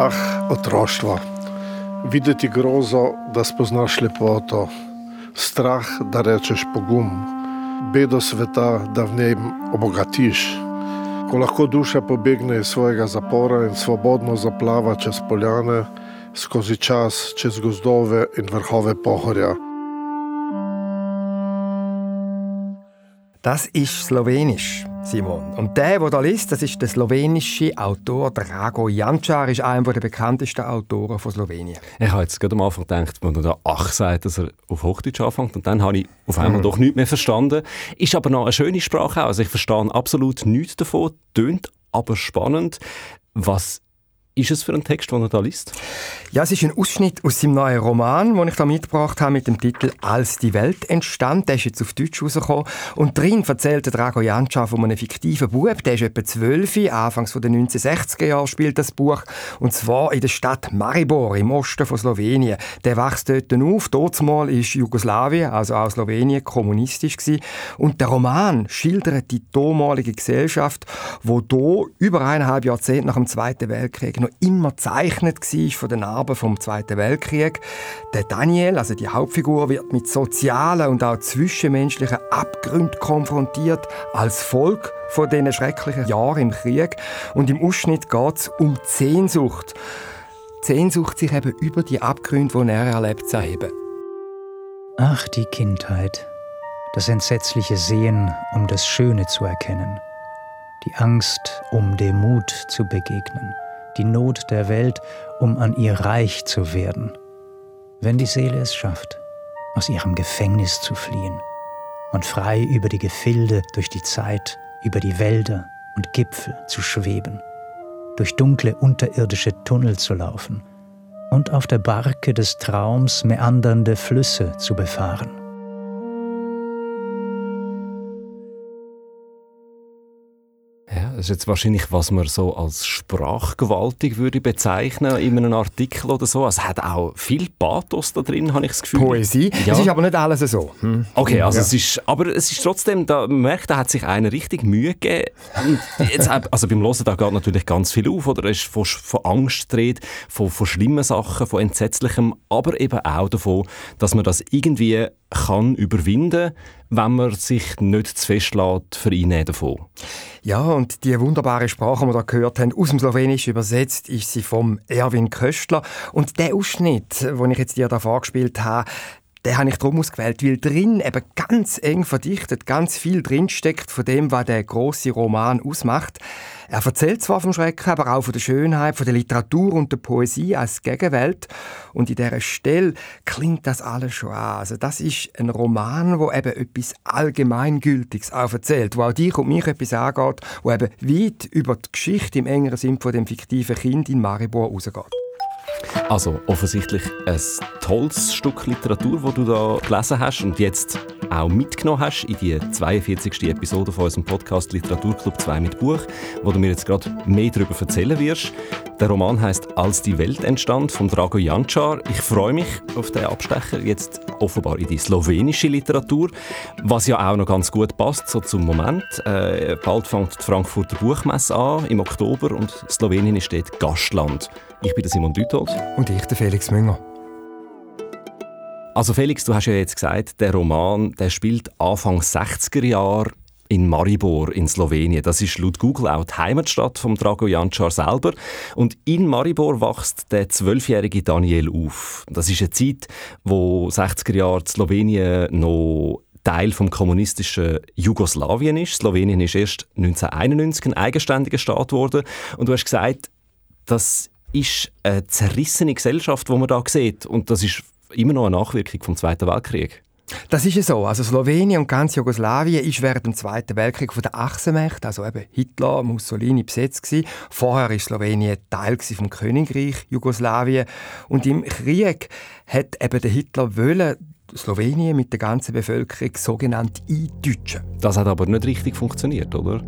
Ah, otroštvo. Videti grozo, da spoznaš lepoto, strah, da rečeš pogum, bedo sveta, da v njej obogatiš. Ko lahko duša pobegne iz svojega zapora in svobodno zaplava čez poljane, skozi čas, čez gozdove in vrhove pohorja. Das ist Slowenisch. Simon. Und der, der da liest, das ist der slowenische Autor Drago Jančar, ist einer der bekanntesten Autoren von Slowenien. Ich habe jetzt gerade am Anfang gedacht, wenn er da «ach» sagt, dass er auf Hochdeutsch anfängt und dann habe ich auf einmal mhm. doch nichts mehr verstanden. Ist aber noch eine schöne Sprache Also ich verstehe absolut nichts davon, tönt aber spannend. Was ist es für ein Text, den er da liest? Ja, es ist ein Ausschnitt aus seinem neuen Roman, den ich da mitgebracht habe, mit dem Titel «Als die Welt entstand». Der ist jetzt auf Deutsch rausgekommen. Und drin erzählt Drago Janča von einem fiktiven Bub, der ist etwa zwölf, anfangs der 1960er Jahre spielt das Buch. Und zwar in der Stadt Maribor, im Osten von Slowenien. Der wächst dort auf. Dort mal ist Jugoslawien, also auch Slowenien, kommunistisch gewesen. Und der Roman schildert die damalige Gesellschaft, wo hier über eineinhalb Jahrzehnte nach dem Zweiten Weltkrieg noch immer gezeichnet war von den Narben vom Zweiten Weltkrieg. Der Daniel, also die Hauptfigur, wird mit sozialen und auch zwischenmenschlichen Abgründen konfrontiert als Volk von diesen schrecklichen Jahren im Krieg. Und im Ausschnitt geht es um die Sehnsucht. Die Sehnsucht, sich eben über die Abgründe, die er erlebt, zu erheben. Ach, die Kindheit. Das entsetzliche Sehen, um das Schöne zu erkennen. Die Angst, um dem Mut zu begegnen die Not der Welt, um an ihr reich zu werden. Wenn die Seele es schafft, aus ihrem Gefängnis zu fliehen und frei über die Gefilde, durch die Zeit, über die Wälder und Gipfel zu schweben, durch dunkle unterirdische Tunnel zu laufen und auf der Barke des Traums meandernde Flüsse zu befahren. Das ist jetzt wahrscheinlich, was man so als sprachgewaltig würde bezeichnen in einem Artikel oder so. Es hat auch viel Pathos da drin, habe ich das Gefühl. Poesie. Ja. Es ist aber nicht alles so. Hm. Okay, also ja. es ist, aber es ist trotzdem, da man merkt, da hat sich einer richtig Mühe gegeben. Jetzt, also beim Hören da geht natürlich ganz viel auf, oder? Es ist von, von Angst dreht, von, von schlimmen Sachen, von entsetzlichem, aber eben auch davon, dass man das irgendwie kann überwinden, wenn man sich nicht zu fest lässt, vereinnehmen davon. Ja, und die wunderbare Sprache, die wir da gehört haben, aus dem Slowenischen übersetzt, ist sie vom Erwin Köstler. Und der Ausschnitt, den ich jetzt dir da vorgespielt habe, den habe ich darum ausgewählt, weil drin eben ganz eng verdichtet, ganz viel drinsteckt von dem, was der große Roman ausmacht. Er erzählt zwar vom Schrecken, aber auch von der Schönheit, von der Literatur und der Poesie als Gegenwelt. Und in dieser Stelle klingt das alles schon an. Also das ist ein Roman, wo eben etwas Allgemeingültiges auch erzählt, wo auch dich und mich etwas angeht, wo eben weit über die Geschichte im engeren Sinn von dem fiktiven Kind in Maribor rausgeht. Also offensichtlich ein tolles Stück Literatur, das du da gelesen hast und jetzt auch mitgenommen hast in die 42. Episode von unserem Podcast Literaturclub 2 mit Buch, wo du mir jetzt gerade mehr darüber erzählen wirst. Der Roman heißt Als die Welt entstand von Drago Jančar. Ich freue mich auf den Abstecher jetzt offenbar in die slowenische Literatur, was ja auch noch ganz gut passt so zum Moment. Äh, bald fängt die Frankfurter Buchmesse an im Oktober und Slowenien ist dort Gastland. Ich bin der Simon Düthold. Und ich, der Felix Münger. Also Felix, du hast ja jetzt gesagt, der Roman der spielt Anfang 60er Jahre in Maribor in Slowenien. Das ist laut Google auch die Heimatstadt von Drago Jančar selber. Und in Maribor wächst der zwölfjährige Daniel auf. Das ist eine Zeit, wo 60er Jahre Slowenien noch Teil vom kommunistischen Jugoslawien ist. Slowenien ist erst 1991 ein eigenständiger Staat geworden. Und du hast gesagt, das ist eine zerrissene Gesellschaft, die man da sieht. Und das ist immer noch eine Nachwirkung vom Zweiten Weltkrieg. Das ist ja so. Also Slowenien und ganz Jugoslawien ist während dem Zweiten Weltkrieg von der Achsenmächte, also eben Hitler, Mussolini besetzt gewesen. Vorher ist Slowenien Teil vom Königreich Jugoslawien und im Krieg hat eben der Hitler wollen Slowenien mit der ganzen Bevölkerung sogenannt eindeutschen. Das hat aber nicht richtig funktioniert, oder?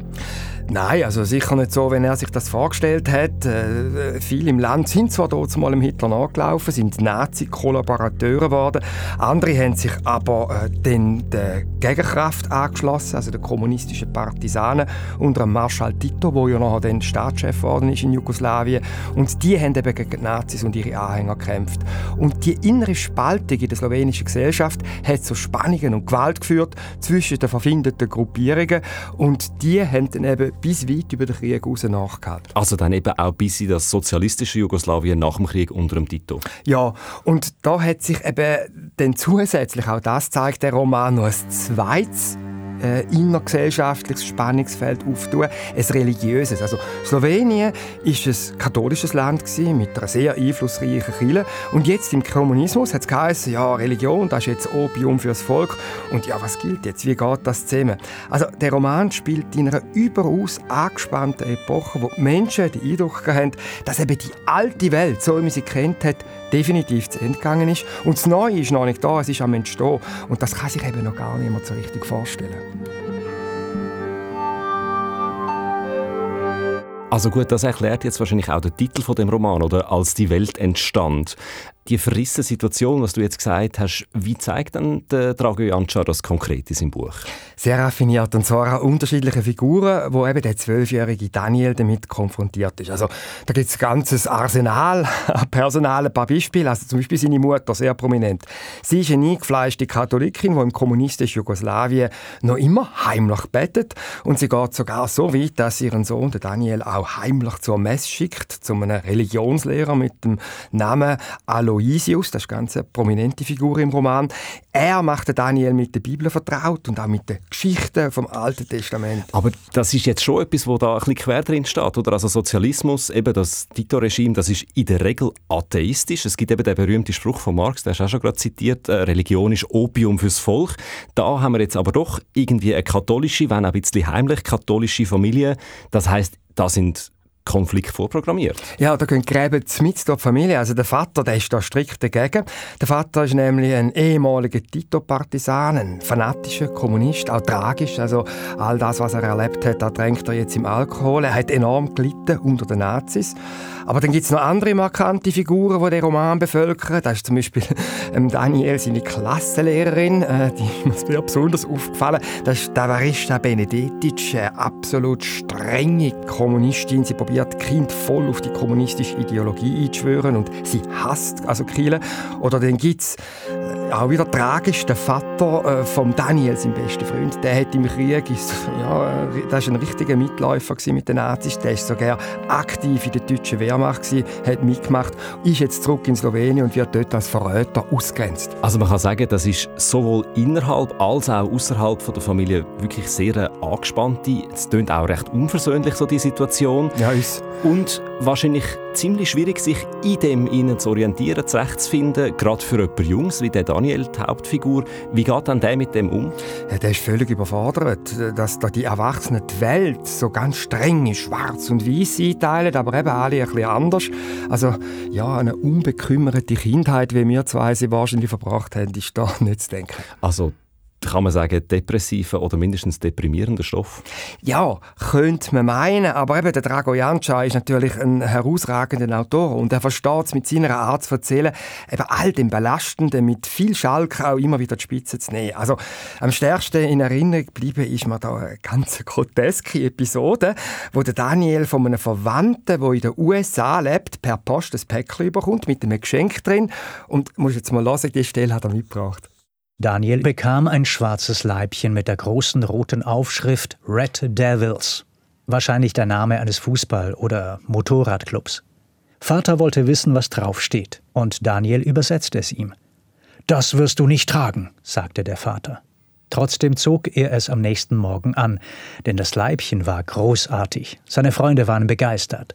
Nein, also sicher nicht so, wenn er sich das vorgestellt hat. Äh, viele im Land sind zwar dort mal im Hitler nachgelaufen, sind Nazi-Kollaborateure geworden. Andere haben sich aber äh, den, der Gegenkraft angeschlossen, also der kommunistischen Partisanen unter Marschall Tito, der ja nachher dann Staatschef geworden ist in Jugoslawien. Und die haben eben gegen die Nazis und ihre Anhänger gekämpft. Und die innere Spaltung in der slowenischen Gesellschaft hat zu Spannungen und Gewalt geführt zwischen den verfindeten Gruppierungen und die haben dann eben bis weit über den Krieg hinaus nachgehalten. Also dann eben auch bis in das sozialistische Jugoslawien nach dem Krieg unter dem Tito. Ja, und da hat sich eben dann zusätzlich, auch das zeigt der Roman, noch ein zweites äh, innergesellschaftliches Spannungsfeld auftun, ein religiöses. Also Slowenien ist ein katholisches Land gewesen, mit einer sehr einflussreichen Kirche und jetzt im Kommunismus hat es geheißen, ja Religion, das ist jetzt Opium fürs Volk und ja was gilt jetzt, wie geht das zusammen? Also der Roman spielt in einer überaus angespannten Epoche, wo die Menschen den Eindruck haben, dass eben die alte Welt, so wie man sie kennt hat, definitiv zu Ende gegangen ist. Und das Neue ist noch nicht da, es ist am Entstehen. Und das kann sich eben noch gar niemand so richtig vorstellen. Also gut, das erklärt jetzt wahrscheinlich auch der Titel von dem Roman, oder als die Welt entstand die verrissene Situation, was du jetzt gesagt hast, wie zeigt dann der Drago Jančar das konkret in seinem Buch? Sehr raffiniert und zwar auch unterschiedliche Figuren, wo eben der zwölfjährige Daniel damit konfrontiert ist. Also da gibt es ein ganzes Arsenal an Personal, ein paar Beispiele, also zum Beispiel seine Mutter, sehr prominent. Sie ist eine eingefleischte Katholikin, die im kommunistischen Jugoslawien noch immer heimlich betet und sie geht sogar so weit, dass ihren Sohn, der Daniel, auch heimlich zur Messe schickt, zu einem Religionslehrer mit dem Namen Alois Aloysius, das ist eine ganz prominente Figur im Roman. Er macht Daniel mit der Bibel vertraut und auch mit den Geschichten vom Alten Testament. Aber das ist jetzt schon etwas, wo da ein bisschen quer drin steht, oder? Also Sozialismus, eben das Tito-Regime, das ist in der Regel atheistisch. Es gibt eben den berühmten Spruch von Marx, der ist auch schon gerade zitiert, äh, Religion ist Opium fürs Volk. Da haben wir jetzt aber doch irgendwie eine katholische, wenn auch ein bisschen heimlich katholische Familie. Das heißt, da sind Konflikt vorprogrammiert. Ja, da gehen Gräben mit der Familie. Also der Vater, der ist da strikt dagegen. Der Vater ist nämlich ein ehemaliger Tito-Partisan, ein fanatischer Kommunist, auch tragisch. Also all das, was er erlebt hat, da drängt er jetzt im Alkohol. Er hat enorm gelitten unter den Nazis. Aber dann gibt es noch andere markante Figuren, die den Roman bevölkern. Das ist zum Beispiel ähm, Daniel, seine Klassenlehrerin, äh, die ist mir besonders aufgefallen. Das ist Davarista Benedetic, eine absolut strenge Kommunistin. Sie probiert Kind voll auf die kommunistische Ideologie einzuschwören und sie hasst also Kiel. Oder dann gibt es auch wieder tragisch der Vater äh, von Daniel, sein bester Freund. Der hat im Krieg, ist, ja, äh, das war ein richtiger Mitläufer mit den Nazis. Der ist sogar aktiv in der deutschen Wehrmacht gewesen, hat mitgemacht, ist jetzt zurück in Slowenien und wird dort als Verräter ausgrenzt. Also man kann sagen, das ist sowohl innerhalb als auch außerhalb der Familie wirklich sehr eine angespannte, es klingt auch recht unversöhnlich so die Situation. Ja, ist. Und wahrscheinlich ziemlich schwierig, sich in dem innen zu orientieren, zurechtzufinden, gerade für jemanden Jungs wie der Daniel, die Hauptfigur. Wie geht dann der mit dem um? Ja, der ist völlig überfordert, dass da die Erwachsenen die Welt so ganz streng in schwarz und weiß einteilen, aber eben alle ein bisschen anders. Also ja, eine unbekümmerte Kindheit, wie wir zwei sie wahrscheinlich verbracht haben, ist da nicht zu denken. Also kann man sagen, depressiver oder mindestens deprimierender Stoff? Ja, könnte man meinen, aber eben der Drago Janča ist natürlich ein herausragender Autor und er versteht es mit seiner Art zu erzählen, eben all dem Belastenden mit viel Schalk auch immer wieder die Spitze zu nehmen. Also am stärksten in Erinnerung geblieben ist mir da eine ganz groteske Episode, wo der Daniel von einem Verwandten, der in den USA lebt, per Post ein Päckchen bekommt mit einem Geschenk drin und muss jetzt mal hören, die Stelle hat er mitgebracht. Daniel bekam ein schwarzes Leibchen mit der großen roten Aufschrift Red Devils. Wahrscheinlich der Name eines Fußball- oder Motorradclubs. Vater wollte wissen, was draufsteht, und Daniel übersetzte es ihm. Das wirst du nicht tragen, sagte der Vater. Trotzdem zog er es am nächsten Morgen an, denn das Leibchen war großartig. Seine Freunde waren begeistert.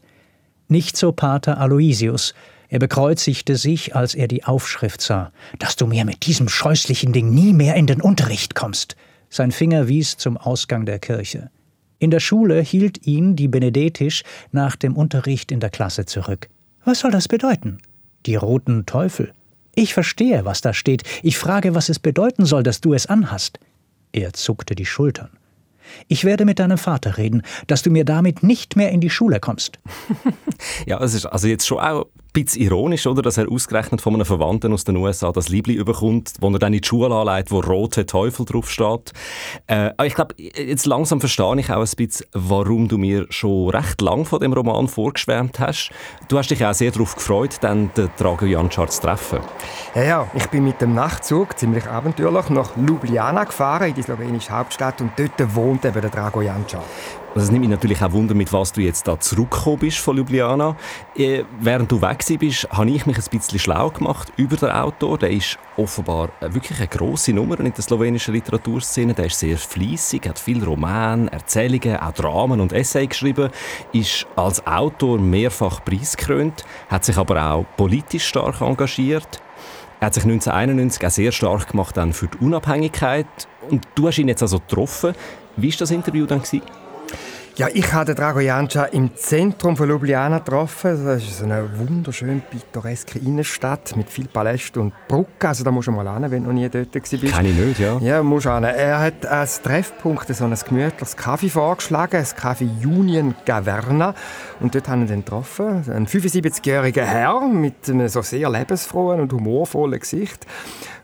Nicht so Pater Aloysius, er bekreuzigte sich, als er die Aufschrift sah, dass du mir mit diesem scheußlichen Ding nie mehr in den Unterricht kommst. Sein Finger wies zum Ausgang der Kirche. In der Schule hielt ihn die Benedetisch nach dem Unterricht in der Klasse zurück. Was soll das bedeuten? Die roten Teufel. Ich verstehe, was da steht. Ich frage, was es bedeuten soll, dass du es anhast. Er zuckte die Schultern. Ich werde mit deinem Vater reden, dass du mir damit nicht mehr in die Schule kommst. ja, es ist also jetzt schon auch bisschen ironisch, oder, dass er ausgerechnet von einem Verwandten aus den USA das Liebling überkommt, wo er dann in die Schule anlegt, wo «Rote Teufel» draufsteht. Äh, ich glaube, jetzt langsam verstehe ich auch ein bisschen, warum du mir schon recht lang von dem Roman vorgeschwärmt hast. Du hast dich auch sehr darauf gefreut, dann den Drago Jančar zu treffen. Ja, ja, ich bin mit dem Nachtzug ziemlich abenteuerlich nach Ljubljana gefahren, in die slowenische Hauptstadt, und dort wohnt eben der Drago Jančar. Also es nimmt mich natürlich auch Wunder, mit was du jetzt da zurückgekommen bist von Ljubljana. Äh, während du weg bist, habe ich mich ein bisschen schlau gemacht über den Autor. Der ist offenbar wirklich eine grosse Nummer in der slowenischen Literaturszene. Der ist sehr fließig, hat viele Romane, Erzählungen, auch Dramen und Essays geschrieben, ist als Autor mehrfach preisgekrönt, hat sich aber auch politisch stark engagiert. Er hat sich 1991 auch sehr stark gemacht dann für die Unabhängigkeit. Und du hast ihn jetzt also getroffen. Wie war das Interview dann? Gewesen? Ja, ich habe Drago Janča im Zentrum von Ljubljana getroffen. Das ist eine wunderschön pittoreske Innenstadt mit viel Palästen und Brücken. Also da musst du mal hin, wenn du noch nie dort warst. Kann ich nicht, ja. Ja, musst hin. Er hat als Treffpunkt so ein gemütliches Kaffee vorgeschlagen, das Kaffee Union Gaverna. Und dort haben wir ihn getroffen. Ein 75-jähriger Herr mit einem so sehr lebensfrohen und humorvollen Gesicht.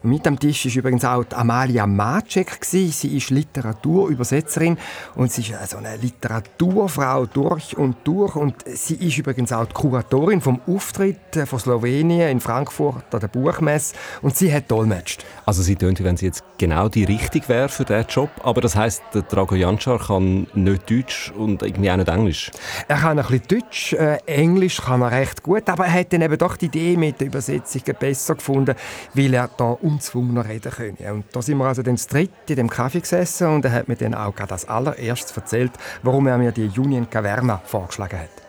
Mit am Tisch ist übrigens auch Amalia Macek. Sie ist Literaturübersetzerin und sie ist also eine Literaturfrau durch und durch. Und sie ist übrigens auch die Kuratorin vom Auftritt von Slowenien in Frankfurt an der Buchmesse. Und sie hat dolmetscht. Also sie tönt, wenn sie jetzt genau die Richtige wäre für diesen Job. Aber das heisst, der Drago Jančar kann nicht Deutsch und irgendwie auch nicht Englisch? Er kann ein bisschen Deutsch, äh, Englisch kann er recht gut. Aber er hat dann eben doch die Idee mit der Übersetzung besser gefunden, weil er da unzwungener reden können. Und da sind wir also dann zu dritt in dem Kaffee gesessen und er hat mir dann auch gerade als allererstes erzählt, warum er mir die Union Caverna vorgeschlagen hat.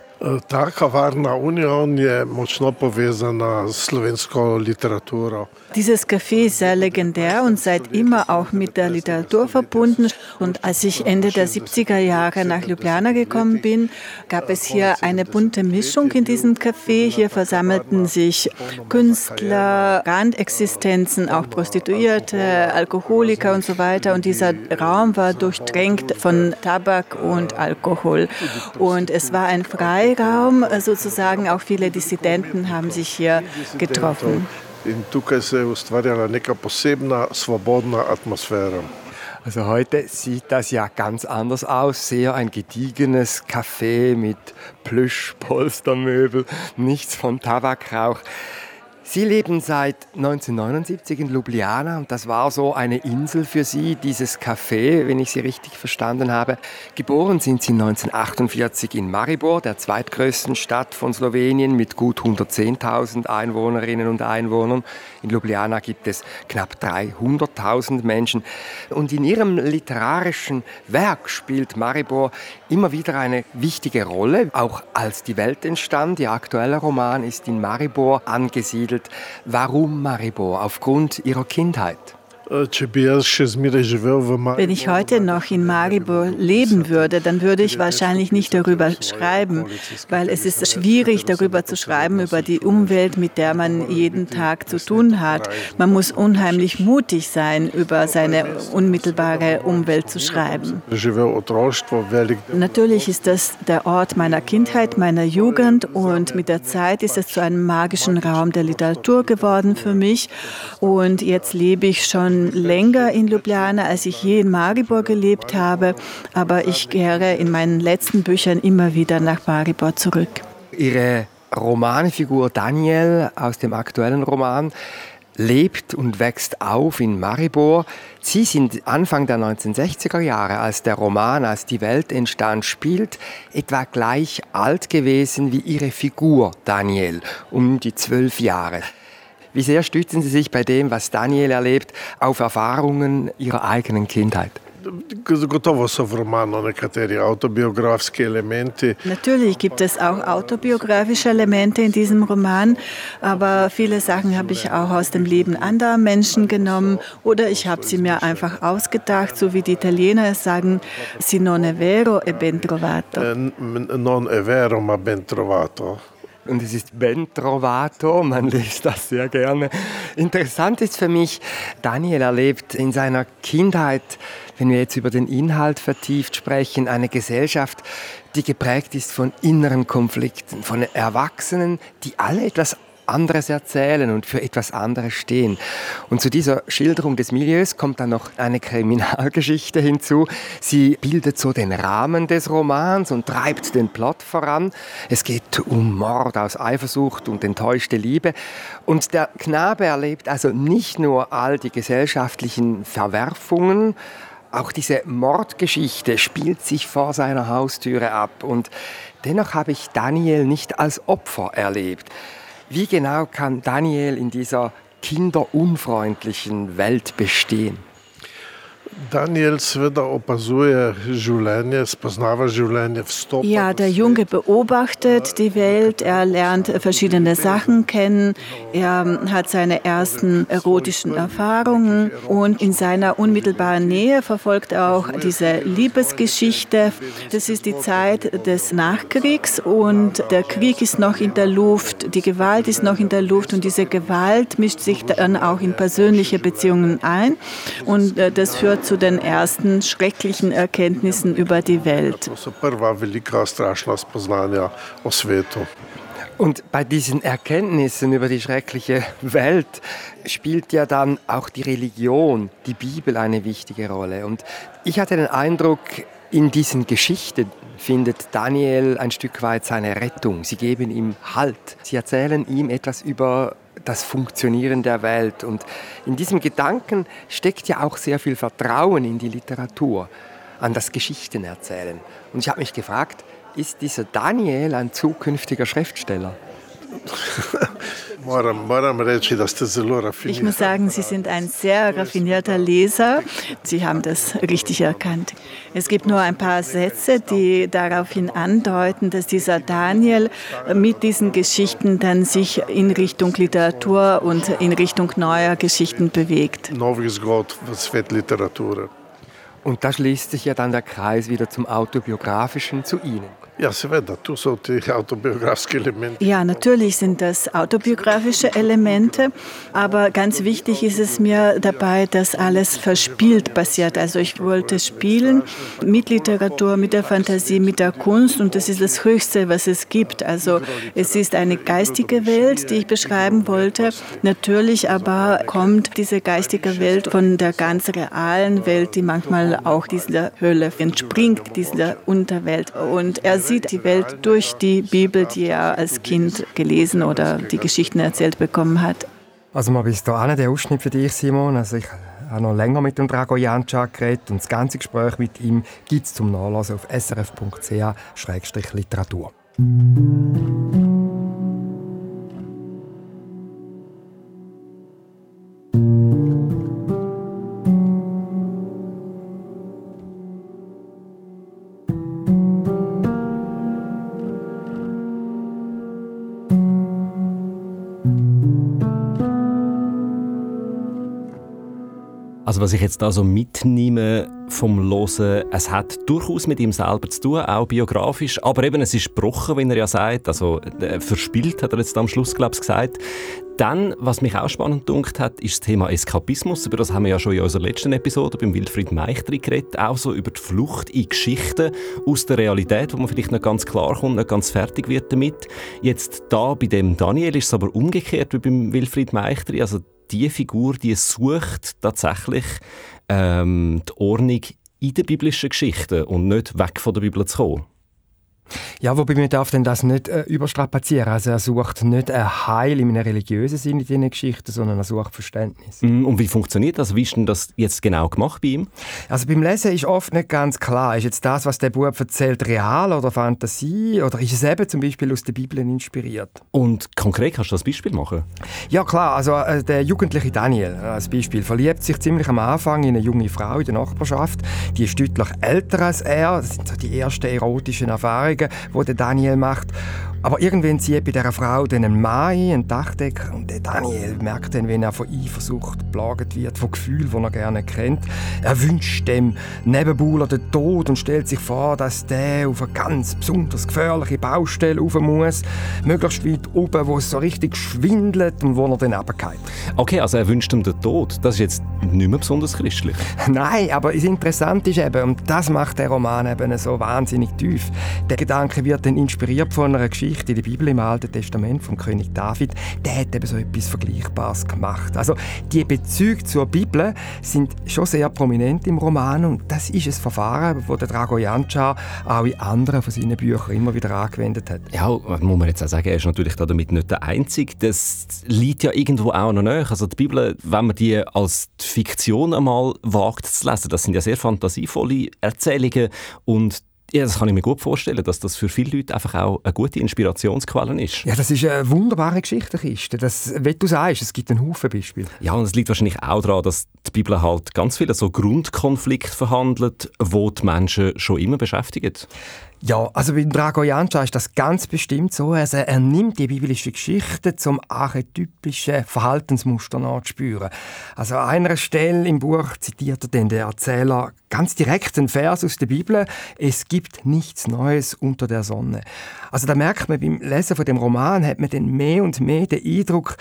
Ta kavarna Union je močno povezana s slovensko literaturo. Dieses Café ist sehr legendär und seit immer auch mit der Literatur verbunden. Und als ich Ende der 70er Jahre nach Ljubljana gekommen bin, gab es hier eine bunte Mischung in diesem Café. Hier versammelten sich Künstler, Randexistenzen, auch Prostituierte, Alkoholiker und so weiter. Und dieser Raum war durchdrängt von Tabak und Alkohol. Und es war ein Freiraum sozusagen. Auch viele Dissidenten haben sich hier getroffen. Also heute sieht das ja ganz anders aus. Sehr ein gediegenes Café mit Plüschpolstermöbel, nichts von Tabakrauch. Sie leben seit 1979 in Ljubljana und das war so eine Insel für Sie, dieses Café, wenn ich Sie richtig verstanden habe. Geboren sind Sie 1948 in Maribor, der zweitgrößten Stadt von Slowenien mit gut 110.000 Einwohnerinnen und Einwohnern. In Ljubljana gibt es knapp 300.000 Menschen. Und in Ihrem literarischen Werk spielt Maribor immer wieder eine wichtige Rolle, auch als die Welt entstand. Ihr aktueller Roman ist in Maribor angesiedelt warum Maribor aufgrund ihrer Kindheit. Wenn ich heute noch in Maribor leben würde, dann würde ich wahrscheinlich nicht darüber schreiben, weil es ist schwierig, darüber zu schreiben, über die Umwelt, mit der man jeden Tag zu tun hat. Man muss unheimlich mutig sein, über seine unmittelbare Umwelt zu schreiben. Natürlich ist das der Ort meiner Kindheit, meiner Jugend und mit der Zeit ist es zu einem magischen Raum der Literatur geworden für mich. Und jetzt lebe ich schon länger in Ljubljana, als ich je in Maribor gelebt habe, aber ich kehre in meinen letzten Büchern immer wieder nach Maribor zurück. Ihre Romanfigur Daniel aus dem aktuellen Roman lebt und wächst auf in Maribor. Sie sind Anfang der 1960er Jahre, als der Roman Als die Welt entstand, spielt, etwa gleich alt gewesen wie ihre Figur Daniel, um die zwölf Jahre. Wie sehr stützen Sie sich bei dem, was Daniel erlebt, auf Erfahrungen Ihrer eigenen Kindheit? Natürlich gibt es auch autobiografische Elemente in diesem Roman, aber viele Sachen habe ich auch aus dem Leben anderer Menschen genommen oder ich habe sie mir einfach ausgedacht, so wie die Italiener es sagen, si non è vero e ben trovato. Non è vero ma ben trovato. Und es ist Ben Trovato, man liest das sehr gerne. Interessant ist für mich, Daniel erlebt in seiner Kindheit, wenn wir jetzt über den Inhalt vertieft sprechen, eine Gesellschaft, die geprägt ist von inneren Konflikten, von Erwachsenen, die alle etwas anderes erzählen und für etwas anderes stehen. Und zu dieser Schilderung des Milieus kommt dann noch eine Kriminalgeschichte hinzu. Sie bildet so den Rahmen des Romans und treibt den Plot voran. Es geht um Mord aus Eifersucht und enttäuschte Liebe. Und der Knabe erlebt also nicht nur all die gesellschaftlichen Verwerfungen, auch diese Mordgeschichte spielt sich vor seiner Haustüre ab. Und dennoch habe ich Daniel nicht als Opfer erlebt. Wie genau kann Daniel in dieser kinderunfreundlichen Welt bestehen? Daniel seveda opazuje življenje, spoznava življenje, vstopa. Ja, der Junge beobachtet die Welt, er lernt verschiedene Sachen kennen, er hat seine ersten erotischen Erfahrungen und in seiner unmittelbaren Nähe verfolgt er auch diese Liebesgeschichte. Das ist die Zeit des Nachkriegs und der Krieg ist noch in der Luft, die Gewalt ist noch in der Luft und diese Gewalt mischt sich dann auch in persönliche Beziehungen ein und äh, das führt zu den ersten schrecklichen Erkenntnissen über die Welt. Und bei diesen Erkenntnissen über die schreckliche Welt spielt ja dann auch die Religion, die Bibel eine wichtige Rolle. Und ich hatte den Eindruck, in diesen Geschichten findet Daniel ein Stück weit seine Rettung. Sie geben ihm Halt. Sie erzählen ihm etwas über das Funktionieren der Welt. Und in diesem Gedanken steckt ja auch sehr viel Vertrauen in die Literatur, an das Geschichtenerzählen. Und ich habe mich gefragt, ist dieser Daniel ein zukünftiger Schriftsteller? Ich muss sagen, Sie sind ein sehr raffinierter Leser. Sie haben das richtig erkannt. Es gibt nur ein paar Sätze, die daraufhin andeuten, dass dieser Daniel mit diesen Geschichten dann sich in Richtung Literatur und in Richtung neuer Geschichten bewegt. Und da schließt sich ja dann der Kreis wieder zum Autobiografischen zu Ihnen. Ja, natürlich sind das autobiografische Elemente, aber ganz wichtig ist es mir dabei, dass alles verspielt passiert. Also ich wollte spielen mit Literatur, mit der Fantasie, mit der Kunst und das ist das Höchste, was es gibt. Also es ist eine geistige Welt, die ich beschreiben wollte. Natürlich aber kommt diese geistige Welt von der ganz realen Welt, die manchmal auch dieser Hölle entspringt, dieser Unterwelt. Und er sieht die Welt durch die Bibel, die er als Kind gelesen oder die Geschichten erzählt bekommen hat. Also mal bis dahin der Ausschnitt für dich, Simon. Also ich habe noch länger mit dem Drago Janczak geredet und das ganze Gespräch mit ihm gibt es zum Nachlesen auf srf.ch-literatur. Also was ich jetzt da so mitnehme vom Losen, es hat durchaus mit ihm selber zu tun, auch biografisch, aber eben es ist gebrochen, wie er ja sagt, also äh, verspielt hat er jetzt am Schluss, glaube ich, gesagt. Dann, was mich auch spannend gedunkt hat, ist das Thema Eskapismus. Über das haben wir ja schon in unserer letzten Episode beim Wilfried Meichtri geredet. Auch so über die Flucht in Geschichten aus der Realität, wo man vielleicht nicht ganz klar kommt, nicht ganz fertig wird damit. Jetzt da bei dem Daniel ist es aber umgekehrt wie beim Wilfried Meichtri. Also die Figur, die sucht tatsächlich ähm, die Ordnung in der biblischen Geschichte und nicht weg von der Bibel zu kommen. Ja, wobei man darf denn das nicht äh, überstrapazieren. Also er sucht nicht ein Heil in einem religiösen Sinn in diesen Geschichten, sondern er sucht Verständnis. Mm, und wie funktioniert das? Wie ist denn das jetzt genau gemacht bei ihm? Also beim Lesen ist oft nicht ganz klar, ist jetzt das, was der Bub erzählt, real oder Fantasie oder ist es eben zum Beispiel aus der Bibel inspiriert? Und konkret kannst du das Beispiel machen? Ja klar, also äh, der jugendliche Daniel als Beispiel verliebt sich ziemlich am Anfang in eine junge Frau in der Nachbarschaft. Die ist deutlich älter als er. Das sind so die ersten erotischen Erfahrungen Erfahrungen, die Daniel macht. Aber irgendwann zieht bei dieser Frau dann ein Mann ein, einen Dachdecker, und der Daniel merkt dann, wenn er von Eifersucht geplagt wird, von Gefühlen, die er gerne kennt. Er wünscht dem Nebenbuhler den Tod und stellt sich vor, dass der auf eine ganz besonders gefährliche Baustelle rauf muss, möglichst weit oben, wo es so richtig schwindelt und wo er dann runterfällt. Okay, also er wünscht ihm den Tod. Das ist jetzt nicht mehr besonders christlich. Nein, aber das Interessante ist eben, und das macht der Roman eben so wahnsinnig tief, der Gedanke wird dann inspiriert von einer Geschichte in der Bibel im Alten Testament vom König David. Der hat eben so etwas Vergleichbares gemacht. Also die Bezüge zur Bibel sind schon sehr prominent im Roman und das ist ein Verfahren, das der Drago Jančar auch in anderen von seinen Büchern immer wieder angewendet hat. Ja, muss man jetzt auch sagen, er ist natürlich damit nicht der Einzige. Das liegt ja irgendwo auch noch näher. Also die Bibel, wenn man die als Fiktion einmal wagt zu lesen, das sind ja sehr fantasievolle Erzählungen und ja, das kann ich mir gut vorstellen, dass das für viele Leute einfach auch eine gute Inspirationsquelle ist. Ja, das ist eine wunderbare Geschichtenkiste. Das, wie du sagst, es gibt einen Haufen Beispiele. Ja, und es liegt wahrscheinlich auch daran, dass die Bibel halt ganz viele so Grundkonflikte verhandelt, wo die Menschen schon immer beschäftigen. Ja, also bei Drago Janča ist das ganz bestimmt so. Also er nimmt die biblische Geschichte zum archetypischen Verhaltensmuster nachzuspüren. Also an einer Stelle im Buch zitiert er den der Erzähler ganz direkt einen Vers aus der Bibel. Es gibt nichts Neues unter der Sonne. Also da merkt man beim Lesen von dem Roman hat man dann mehr und mehr den Eindruck,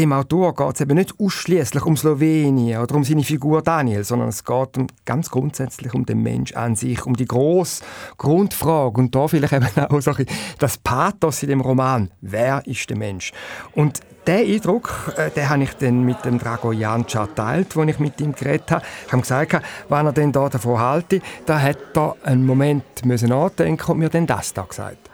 dem Autor geht es eben nicht ausschließlich um Slowenien oder um seine Figur Daniel, sondern es geht um, ganz grundsätzlich um den Mensch an sich, um die große Grundfrage und da vielleicht eben auch so das Pathos in dem Roman. Wer ist der Mensch? Und der Eindruck, äh, den habe ich dann mit dem Dragojan geteilt, als ich mit ihm geredet habe. Ich habe gesagt, wenn er denn da davon halte, da hat er einen Moment nachdenken und mir dann das da gesagt.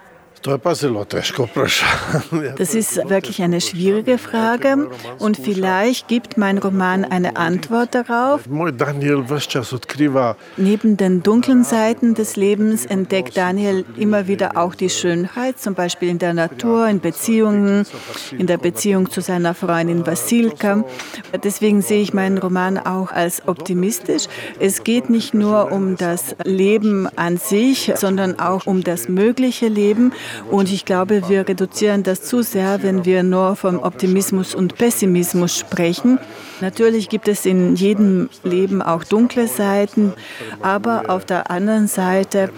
Das ist wirklich eine schwierige Frage und vielleicht gibt mein Roman eine Antwort darauf. Neben den dunklen Seiten des Lebens entdeckt Daniel immer wieder auch die Schönheit, zum Beispiel in der Natur, in Beziehungen, in der Beziehung zu seiner Freundin Vasilka. Deswegen sehe ich meinen Roman auch als optimistisch. Es geht nicht nur um das Leben an sich, sondern auch um das mögliche Leben. Und ich glaube, wir reduzieren das zu sehr, wenn wir nur vom Optimismus und Pessimismus sprechen. Natürlich gibt es in jedem Leben auch dunkle Seiten, aber auf der anderen Seite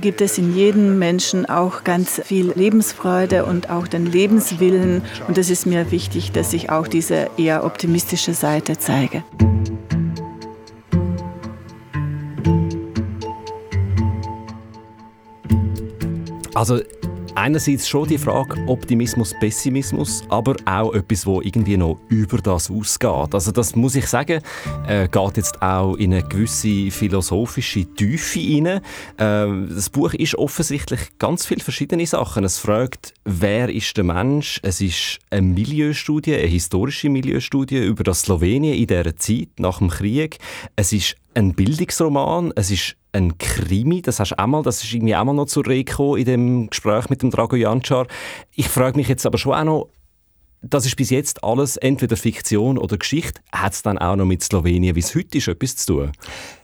gibt es in jedem Menschen auch ganz viel Lebensfreude und auch den Lebenswillen. Und es ist mir wichtig, dass ich auch diese eher optimistische Seite zeige. Also einerseits schon die Frage Optimismus, Pessimismus, aber auch etwas, wo irgendwie noch über das ausgeht. Also das muss ich sagen, äh, geht jetzt auch in eine gewisse philosophische Tiefe hinein. Äh, das Buch ist offensichtlich ganz viele verschiedene Sachen. Es fragt, wer ist der Mensch? Es ist eine Milieustudie, eine historische Milieustudie über das Slowenien in dieser Zeit nach dem Krieg. Es ist ein Bildungsroman, es ist ein Krimi, das hast du auch mal, das ist irgendwie auch mal noch zur Rede in dem Gespräch mit dem Drago Jančar. Ich frage mich jetzt aber schon auch noch, das ist bis jetzt alles entweder Fiktion oder Geschichte. Hat es dann auch noch mit Slowenien, wie es heute ist, etwas zu tun?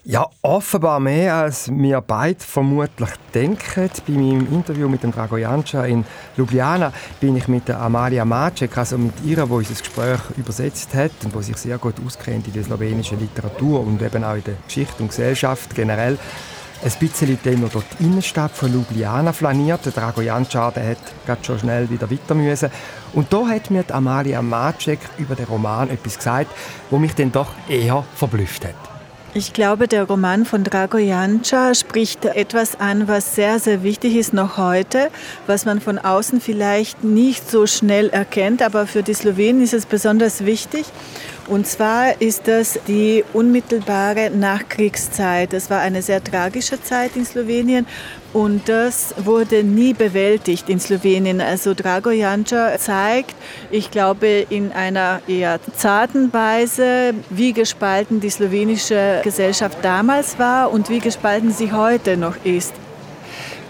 Ja, offenbar mehr, als wir beide vermutlich denken. Bei meinem Interview mit dem Drago Janča in Ljubljana bin ich mit der Amalia Macek, also mit ihr, die unser Gespräch übersetzt hat und die sich sehr gut auskennt in der slowenischen Literatur und eben auch in der Geschichte und Gesellschaft generell, ein bisschen dann noch durch die Innenstadt von Ljubljana flaniert. Der Drago Jančar hat gerade schon schnell wieder weiter müssen. Und da hat mir die Amalia Macek über den Roman etwas gesagt, wo mich dann doch eher verblüfft hat. Ich glaube, der Roman von Drago Janča spricht etwas an, was sehr, sehr wichtig ist noch heute, was man von außen vielleicht nicht so schnell erkennt, aber für die Slowenen ist es besonders wichtig. Und zwar ist das die unmittelbare Nachkriegszeit. Das war eine sehr tragische Zeit in Slowenien und das wurde nie bewältigt in Slowenien. Also Drago Janča zeigt, ich glaube, in einer eher zarten Weise, wie gespalten die slowenische Gesellschaft damals war und wie gespalten sie heute noch ist.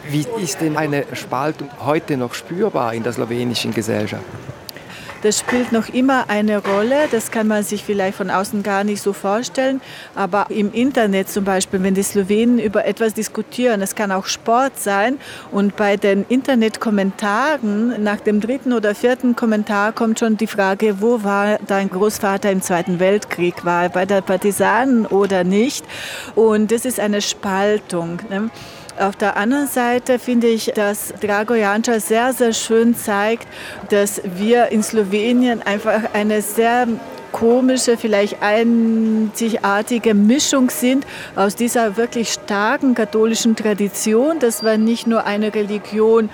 Wie ist denn eine Spaltung heute noch spürbar in der slowenischen Gesellschaft? Das spielt noch immer eine Rolle. Das kann man sich vielleicht von außen gar nicht so vorstellen. Aber im Internet zum Beispiel, wenn die Slowenen über etwas diskutieren, es kann auch Sport sein. Und bei den Internetkommentaren, nach dem dritten oder vierten Kommentar kommt schon die Frage, wo war dein Großvater im Zweiten Weltkrieg? War er bei der Partisanen oder nicht? Und das ist eine Spaltung. Ne? Auf der anderen Seite finde ich, dass Drago Janča sehr, sehr schön zeigt, dass wir in Slowenien einfach eine sehr komische, vielleicht einzigartige Mischung sind aus dieser wirklich starken katholischen Tradition. Das war nicht nur eine Religion,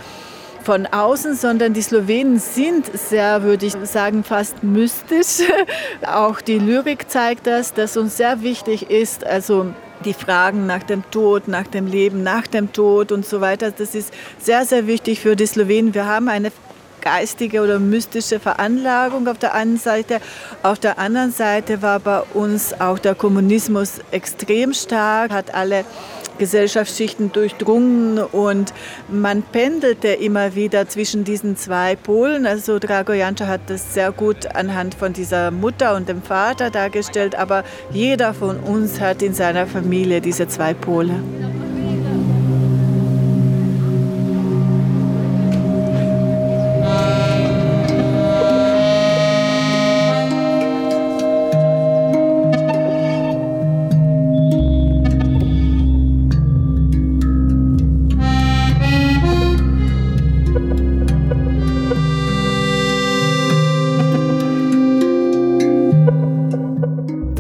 von außen, sondern die Slowenen sind sehr, würde ich sagen, fast mystisch. Auch die Lyrik zeigt das, dass uns sehr wichtig ist, also die Fragen nach dem Tod, nach dem Leben, nach dem Tod und so weiter. Das ist sehr, sehr wichtig für die Slowenen. Wir haben eine geistige oder mystische Veranlagung auf der einen Seite. Auf der anderen Seite war bei uns auch der Kommunismus extrem stark, hat alle Gesellschaftsschichten durchdrungen und man pendelte immer wieder zwischen diesen zwei Polen. Also Drago Janča hat das sehr gut anhand von dieser Mutter und dem Vater dargestellt, aber jeder von uns hat in seiner Familie diese zwei Pole.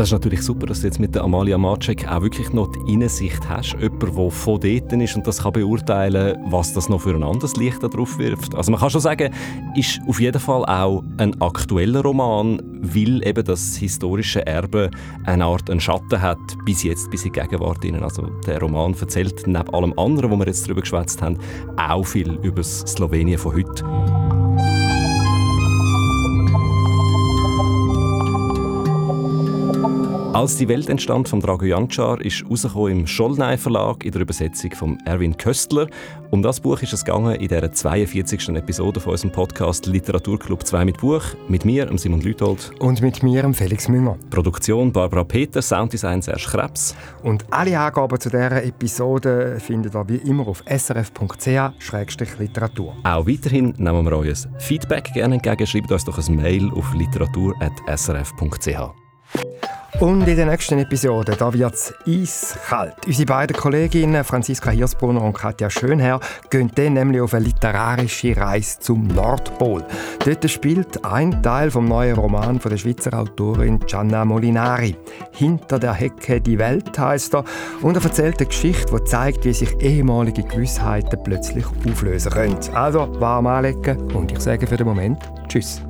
Das ist natürlich super, dass du jetzt mit der Amalia Macek auch wirklich noch die Innensicht hast. Jemand, der von dort ist und das kann beurteilen, was das noch für ein anderes Licht darauf wirft. Also man kann schon sagen, ist auf jeden Fall auch ein aktueller Roman, weil eben das historische Erbe eine Art einen Schatten hat, bis jetzt, bis in die Gegenwart. Also der Roman erzählt neben allem anderen, wo wir jetzt darüber geschwätzt haben, auch viel über das Slowenien von heute. Als die Welt entstand von Drago Jančar ist im Schollnei Verlag in der Übersetzung von Erwin Köstler. Um das Buch ist es gegangen in der 42. Episode von unserem Podcast Literaturclub 2 mit Buch mit mir, Simon Lüthold und mit mir, Felix Münger. Produktion Barbara Peter, Sounddesign Serge Krebs. Und alle Angaben zu dieser Episode findet ihr wie immer auf srf.ch-literatur. Auch weiterhin nehmen wir euer Feedback gerne entgegen. Schreibt uns doch ein Mail auf literatur.srf.ch. Und in der nächsten Episode, da wird es eiskalt. Unsere beiden Kolleginnen Franziska Hirsbrunner und Katja Schönherr gehen dann nämlich auf eine literarische Reise zum Nordpol. Dort spielt ein Teil vom neuen Roman von der Schweizer Autorin Gianna Molinari. Hinter der Hecke die Welt heißt er und er erzählt eine Geschichte, die zeigt, wie sich ehemalige Gewissheiten plötzlich auflösen können. Also warm anlegen und ich sage für den Moment Tschüss.